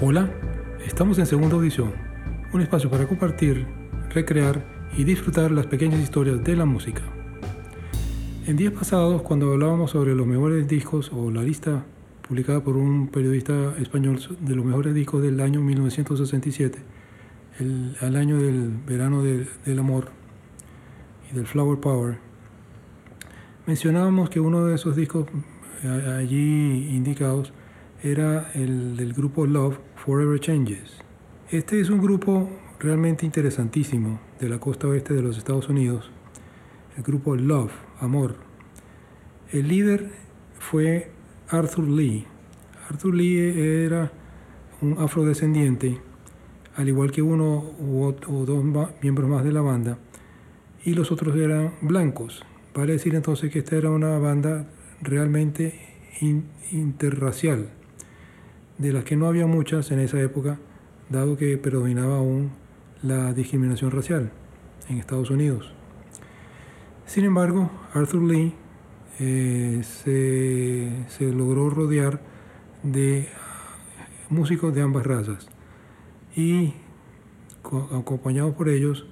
Hola, estamos en Segunda Audición, un espacio para compartir, recrear y disfrutar las pequeñas historias de la música. En días pasados, cuando hablábamos sobre los mejores discos o la lista publicada por un periodista español de los mejores discos del año 1967, el, al año del verano del amor y del Flower Power, mencionábamos que uno de esos discos eh, allí indicados era el del grupo Love Forever Changes. Este es un grupo realmente interesantísimo de la costa oeste de los Estados Unidos, el grupo Love, Amor. El líder fue Arthur Lee. Arthur Lee era un afrodescendiente, al igual que uno o dos miembros más de la banda, y los otros eran blancos. Vale decir entonces que esta era una banda realmente interracial de las que no había muchas en esa época, dado que predominaba aún la discriminación racial en Estados Unidos. Sin embargo, Arthur Lee eh, se, logró rodear de músicos de ambas razas y acompañados por ellos,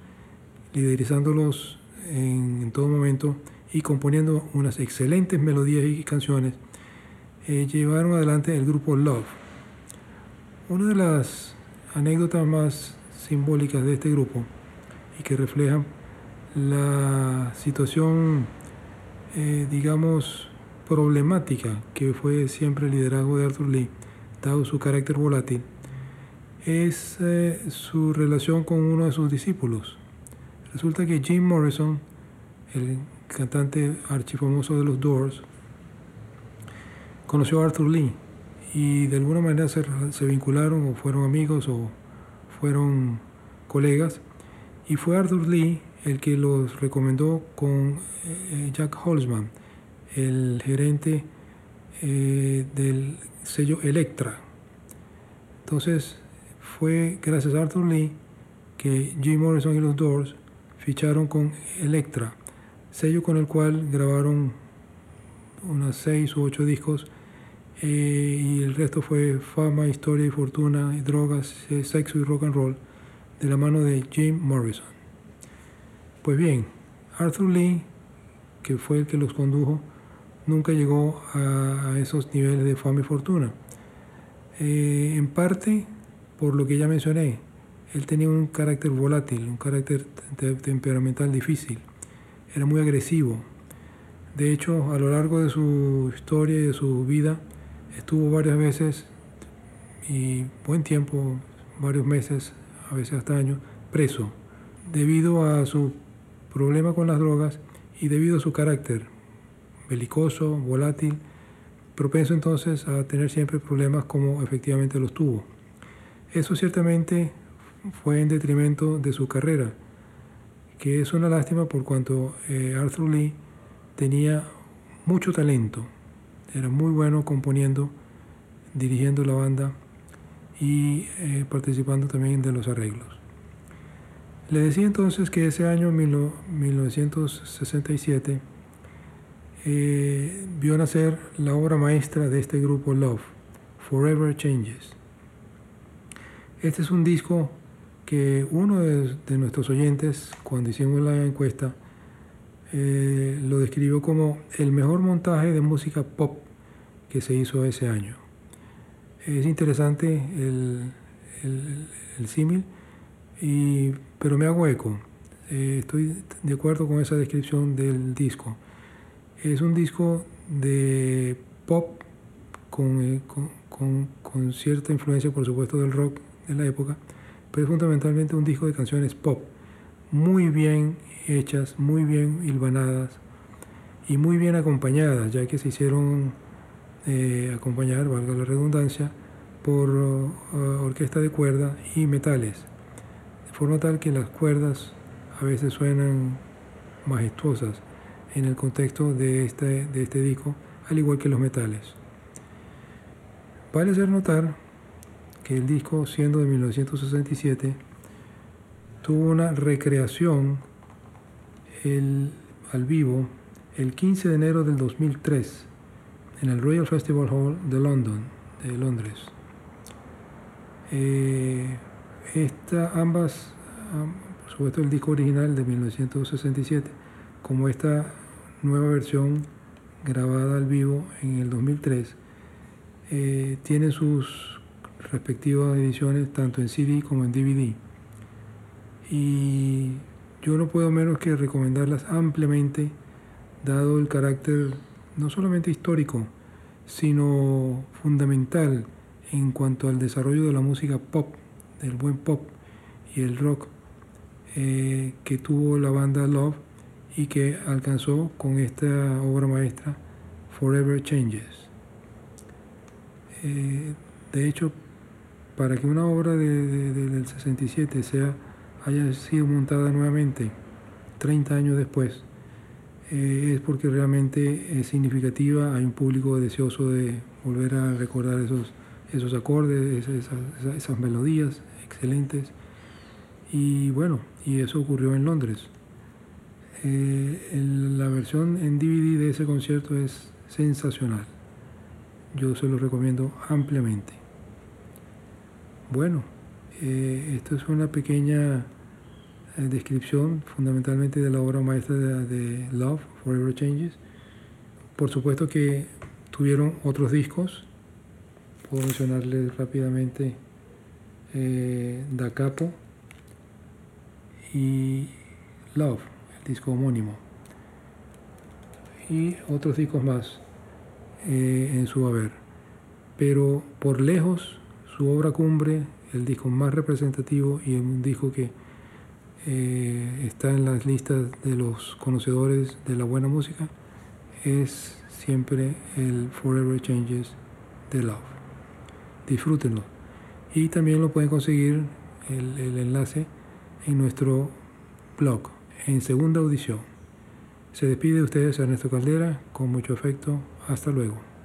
liderizándolos en, en, todo momento y componiendo unas excelentes melodías y canciones, eh, llevaron adelante el grupo Love una de las anécdotas más simbólicas de este grupo y que reflejan la situación, eh, digamos, problemática que fue siempre el liderazgo de Arthur Lee, dado su carácter volátil, es eh, su relación con uno de sus discípulos. Resulta que Jim Morrison, el cantante archifamoso de los Doors, conoció a Arthur Lee y de alguna manera se, vincularon o fueron amigos o fueron colegas y fue Arthur Lee el que los recomendó con eh, Jack Holzman, el gerente eh, del sello Electra. Entonces fue gracias a Arthur Lee que Jim Morrison y los Doors ficharon con Electra, sello con el cual grabaron unas seis u ocho discos eh, y el resto fue fama, historia y fortuna, y drogas, eh, sexo y rock and roll, de la mano de Jim Morrison. Pues bien, Arthur Lee, que fue el que los condujo, nunca llegó a, esos niveles de fama y fortuna. Eh, en parte, por lo que ya mencioné, él tenía un carácter volátil, un carácter temperamental difícil, era muy agresivo. De hecho, a lo largo de su historia y de su vida, estuvo varias veces y buen tiempo, varios meses, a veces hasta años, preso, debido a su problema con las drogas y debido a su carácter belicoso, volátil, propenso entonces a tener siempre problemas como efectivamente los tuvo. Eso ciertamente fue en detrimento de su carrera, que es una lástima por cuanto eh, Arthur Lee tenía mucho talento, era muy bueno componiendo, dirigiendo la banda y eh, participando también de los arreglos. Le decía entonces que ese año 1967 eh, vio nacer la obra maestra de este grupo Love, Forever Changes. Este es un disco que uno de, nuestros oyentes, cuando hicimos la encuesta, eh, lo describió como el mejor montaje de música pop que se hizo ese año. Es interesante el, el, símil, pero me hago eco. Eh, estoy de acuerdo con esa descripción del disco. Es un disco de pop con, eh, con, con, cierta influencia, por supuesto, del rock de la época, pero es fundamentalmente un disco de canciones pop, muy bien hechas, muy bien hilvanadas y muy bien acompañadas, ya que se hicieron eh, acompañar, valga la redundancia, por uh, orquesta de cuerda y metales, de forma tal que las cuerdas a veces suenan majestuosas en el contexto de este, de este disco, al igual que los metales. Vale hacer notar que el disco, siendo de 1967, tuvo una recreación al vivo el 15 de enero del 2003 en el Royal Festival Hall de London, de Londres. Eh, ambas, por supuesto el disco original de 1967, como esta nueva versión grabada al vivo en el 2003, eh, tienen sus respectivas ediciones tanto en CD como en DVD. Y yo no puedo menos que recomendarlas ampliamente, dado el carácter no solamente histórico, sino fundamental en cuanto al desarrollo de la música pop, del buen pop y el rock eh, que tuvo la banda Love y que alcanzó con esta obra maestra Forever Changes. Eh, de hecho, para que una obra del 67 sea, haya sido montada nuevamente 30 años después, eh, es porque realmente es significativa, hay un público deseoso de volver a recordar esos, esos acordes, esas, melodías excelentes. Y bueno, y eso ocurrió en Londres. Eh, la versión en DVD de ese concierto es sensacional. Yo se lo recomiendo ampliamente. Bueno, eh, esto es una pequeña descripción fundamentalmente de la obra maestra de, Love, Forever Changes. Por supuesto que tuvieron otros discos. Puedo mencionarles rápidamente eh, Da Capo y Love, el disco homónimo. Y otros discos más eh, en su haber. Pero por lejos, su obra cumbre, el disco más representativo y un disco que eh, está en las listas de los conocedores de la buena música, es siempre el Forever Changes de Love. Disfrútenlo. Y también lo pueden conseguir el, el enlace en nuestro blog, en segunda audición. Se despide de ustedes Ernesto Caldera, con mucho afecto. Hasta luego.